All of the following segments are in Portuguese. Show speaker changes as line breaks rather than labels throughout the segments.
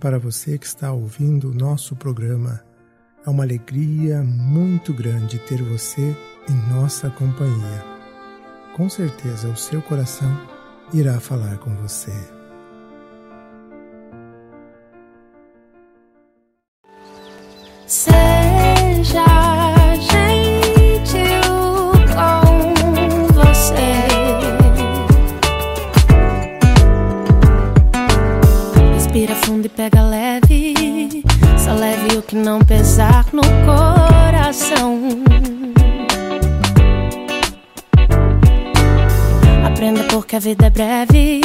Para você que está ouvindo o nosso programa. É uma alegria muito grande ter você em nossa companhia. Com certeza o seu coração irá falar com você.
Aprenda porque a vida é breve.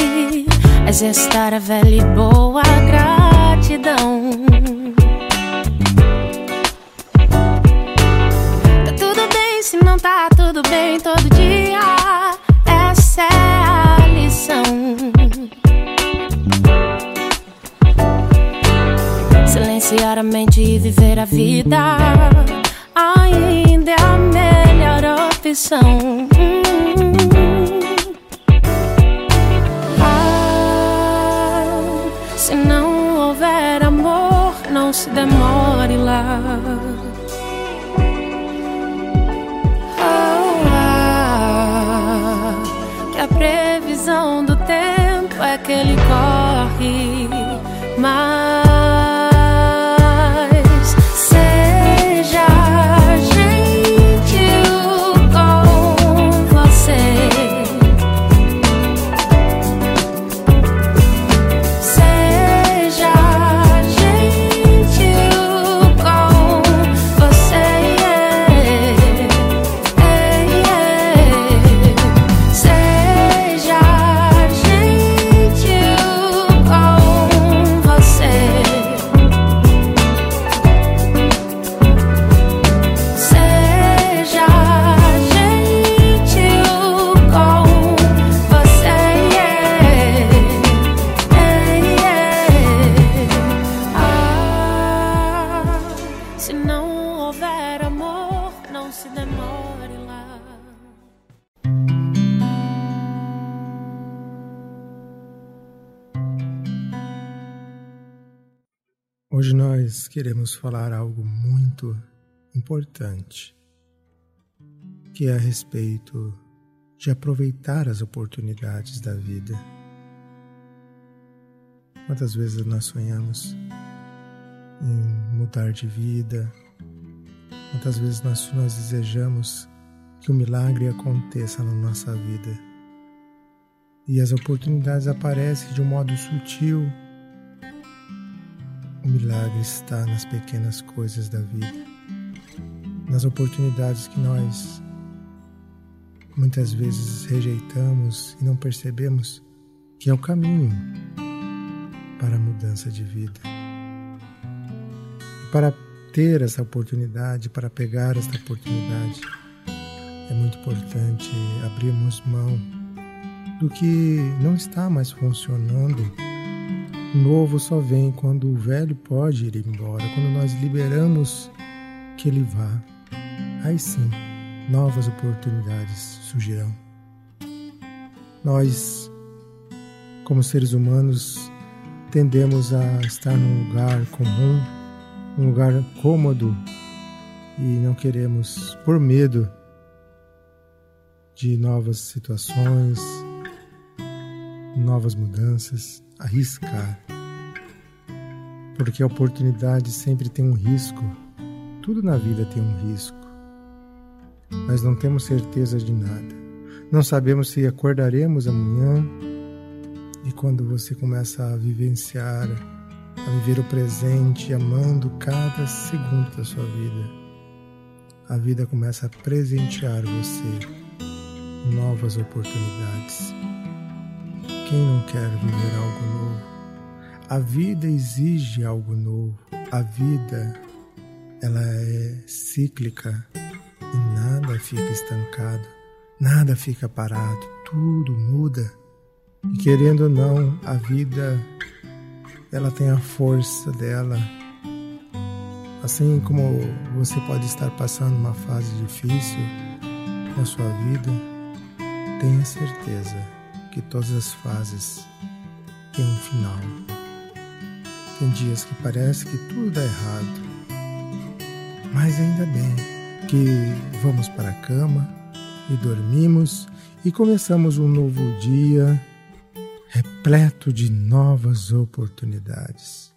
Exercitar a velha e boa gratidão. Tá tudo bem se não tá tudo bem todo dia. Essa é a lição. Silenciar a mente e viver a vida ainda é a melhor opção. Se demore lá. Oh, ah, que a previsão do tempo é que ele corre, mas
Hoje nós queremos falar algo muito importante, que é a respeito de aproveitar as oportunidades da vida. Quantas vezes nós sonhamos em mudar de vida? Quantas vezes nós, nós desejamos que o milagre aconteça na nossa vida? E as oportunidades aparecem de um modo sutil, o milagre está nas pequenas coisas da vida, nas oportunidades que nós muitas vezes rejeitamos e não percebemos que é o caminho para a mudança de vida. E para ter essa oportunidade, para pegar esta oportunidade, é muito importante abrirmos mão do que não está mais funcionando o novo só vem quando o velho pode ir embora, quando nós liberamos que ele vá. Aí sim, novas oportunidades surgirão. Nós, como seres humanos, tendemos a estar num lugar comum, num lugar cômodo e não queremos, por medo de novas situações, novas mudanças, arriscar. Porque a oportunidade sempre tem um risco. Tudo na vida tem um risco. Nós não temos certeza de nada. Não sabemos se acordaremos amanhã. E quando você começa a vivenciar, a viver o presente, amando cada segundo da sua vida, a vida começa a presentear você novas oportunidades. Quem não quer viver algo novo? A vida exige algo novo. A vida ela é cíclica e nada fica estancado, nada fica parado, tudo muda. E querendo ou não, a vida ela tem a força dela. Assim como você pode estar passando uma fase difícil na sua vida, tenha certeza que todas as fases têm um final. Tem dias que parece que tudo dá errado. Mas ainda bem que vamos para a cama e dormimos e começamos um novo dia repleto de novas oportunidades.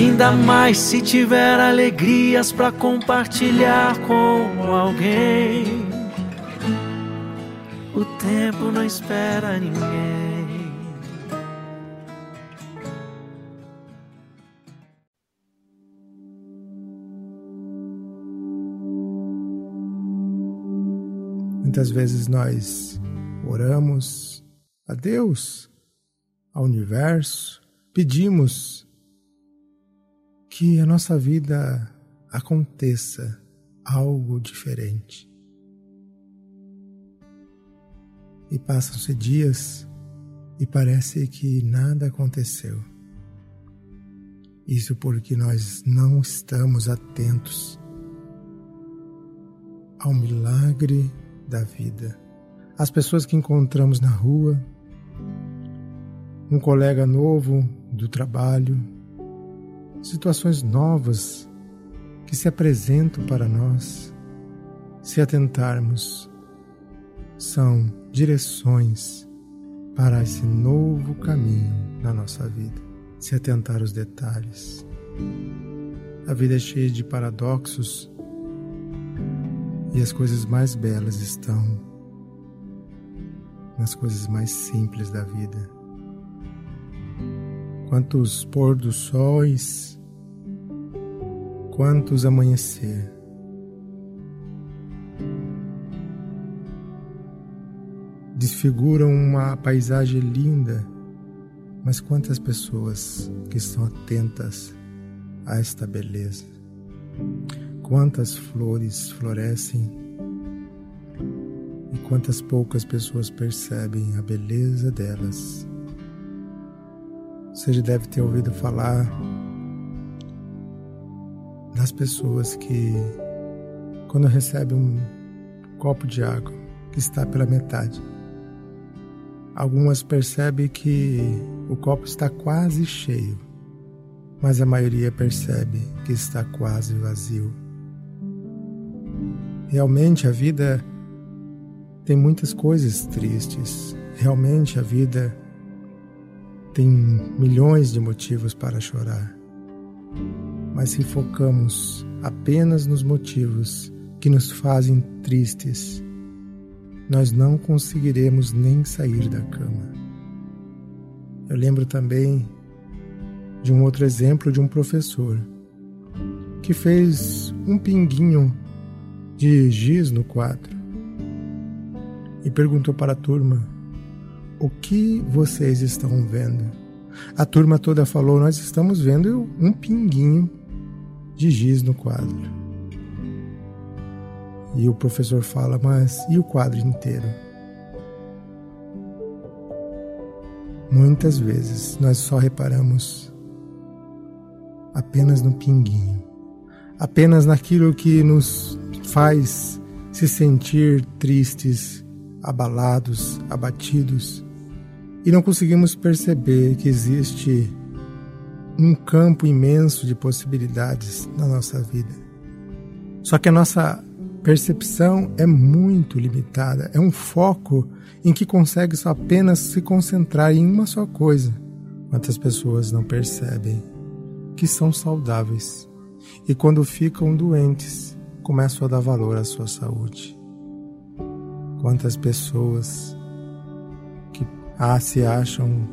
Ainda mais se tiver alegrias para compartilhar com alguém. O tempo não espera ninguém.
Muitas vezes nós oramos a Deus, ao universo, pedimos que a nossa vida aconteça algo diferente. E passam-se dias e parece que nada aconteceu. Isso porque nós não estamos atentos ao milagre da vida. As pessoas que encontramos na rua, um colega novo do trabalho, situações novas que se apresentam para nós, se atentarmos, são direções para esse novo caminho na nossa vida. Se atentar aos detalhes. A vida é cheia de paradoxos e as coisas mais belas estão nas coisas mais simples da vida. Quantos pôr do sóis quantos amanhecer. Desfiguram uma paisagem linda, mas quantas pessoas que estão atentas a esta beleza. Quantas flores florescem e quantas poucas pessoas percebem a beleza delas. Você já deve ter ouvido falar das pessoas que, quando recebem um copo de água que está pela metade, algumas percebem que o copo está quase cheio, mas a maioria percebe que está quase vazio. Realmente a vida tem muitas coisas tristes. Realmente a vida tem milhões de motivos para chorar. Mas se focamos apenas nos motivos que nos fazem tristes, nós não conseguiremos nem sair da cama. Eu lembro também de um outro exemplo de um professor que fez um pinguinho de giz no quadro e perguntou para a turma: O que vocês estão vendo? A turma toda falou: Nós estamos vendo um pinguinho de giz no quadro. E o professor fala: Mas e o quadro inteiro? Muitas vezes nós só reparamos apenas no pinguinho, apenas naquilo que nos faz se sentir tristes, abalados, abatidos, e não conseguimos perceber que existe um campo imenso de possibilidades na nossa vida. Só que a nossa percepção é muito limitada, é um foco em que consegue só apenas se concentrar em uma só coisa. Quantas pessoas não percebem que são saudáveis e quando ficam doentes começam a dar valor à sua saúde. Quantas pessoas ah, se acham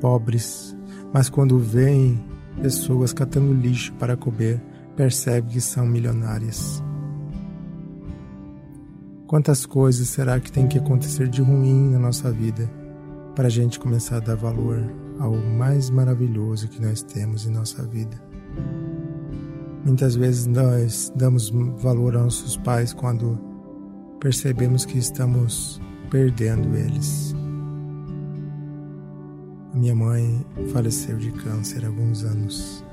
pobres, mas quando veem pessoas catando lixo para comer, percebem que são milionárias. Quantas coisas será que tem que acontecer de ruim na nossa vida para a gente começar a dar valor ao mais maravilhoso que nós temos em nossa vida? Muitas vezes nós damos valor aos nossos pais quando percebemos que estamos perdendo eles. Minha mãe faleceu de câncer há alguns anos.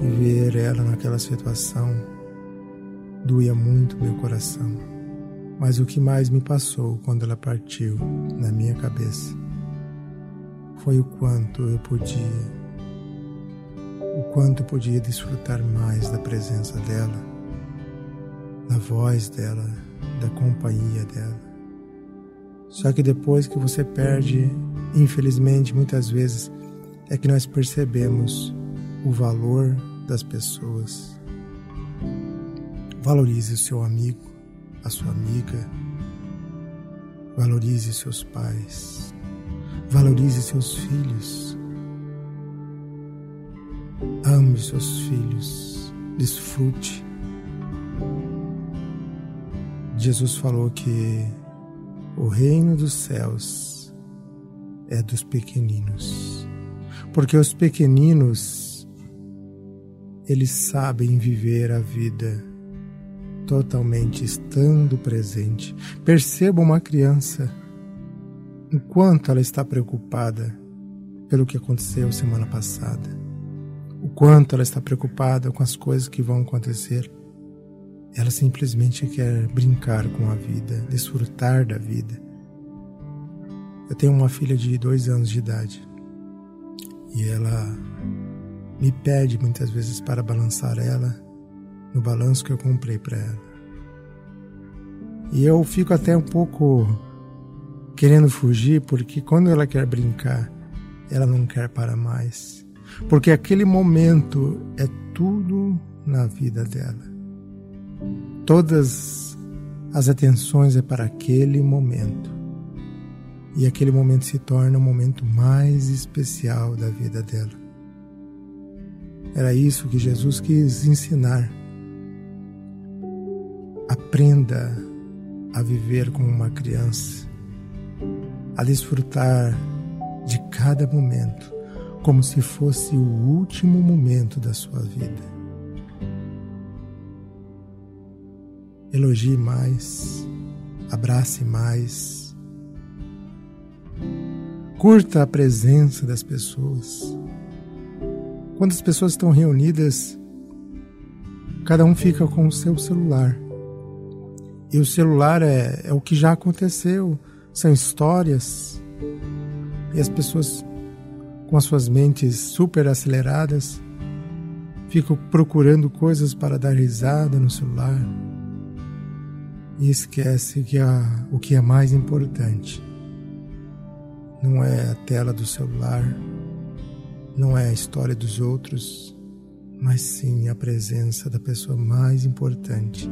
E ver ela naquela situação doía muito meu coração. Mas o que mais me passou quando ela partiu na minha cabeça foi o quanto eu podia, o quanto podia desfrutar mais da presença dela, da voz dela, da companhia dela. Só que depois que você perde, infelizmente, muitas vezes, é que nós percebemos o valor das pessoas Valorize o seu amigo, a sua amiga. Valorize seus pais. Valorize seus filhos. Ame seus filhos. Desfrute. Jesus falou que o reino dos céus é dos pequeninos. Porque os pequeninos eles sabem viver a vida totalmente estando presente. Perceba uma criança enquanto ela está preocupada pelo que aconteceu semana passada, o quanto ela está preocupada com as coisas que vão acontecer. Ela simplesmente quer brincar com a vida, desfrutar da vida. Eu tenho uma filha de dois anos de idade e ela me pede muitas vezes para balançar ela no balanço que eu comprei para ela. E eu fico até um pouco querendo fugir, porque quando ela quer brincar, ela não quer parar mais. Porque aquele momento é tudo na vida dela. Todas as atenções é para aquele momento. E aquele momento se torna o momento mais especial da vida dela. Era isso que Jesus quis ensinar Aprenda a viver como uma criança, a desfrutar de cada momento como se fosse o último momento da sua vida. Elogie mais, abrace mais, curta a presença das pessoas. Quando as pessoas estão reunidas, cada um fica com o seu celular e o celular é, é o que já aconteceu, são histórias. E as pessoas com as suas mentes super aceleradas ficam procurando coisas para dar risada no celular e esquece que a, o que é mais importante não é a tela do celular, não é a história dos outros, mas sim a presença da pessoa mais importante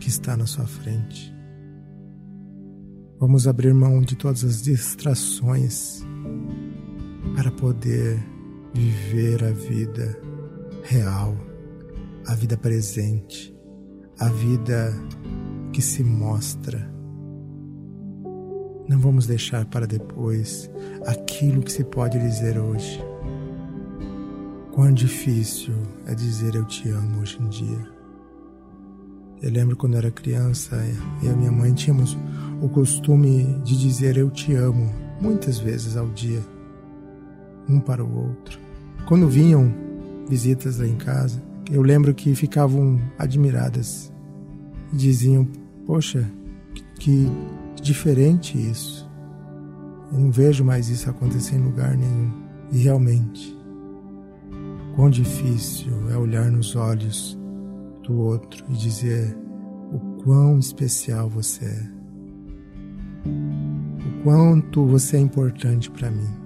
que está na sua frente. Vamos abrir mão de todas as distrações para poder viver a vida real, a vida presente, a vida que se mostra. Não vamos deixar para depois aquilo que se pode dizer hoje. Quão difícil é dizer eu te amo hoje em dia. Eu lembro quando eu era criança e a minha mãe tínhamos o costume de dizer eu te amo muitas vezes ao dia, um para o outro. Quando vinham visitas lá em casa, eu lembro que ficavam admiradas diziam: Poxa, que diferente isso. Eu não vejo mais isso acontecer em lugar nenhum. E realmente, quão difícil é olhar nos olhos do outro e dizer o quão especial você é, o quanto você é importante para mim.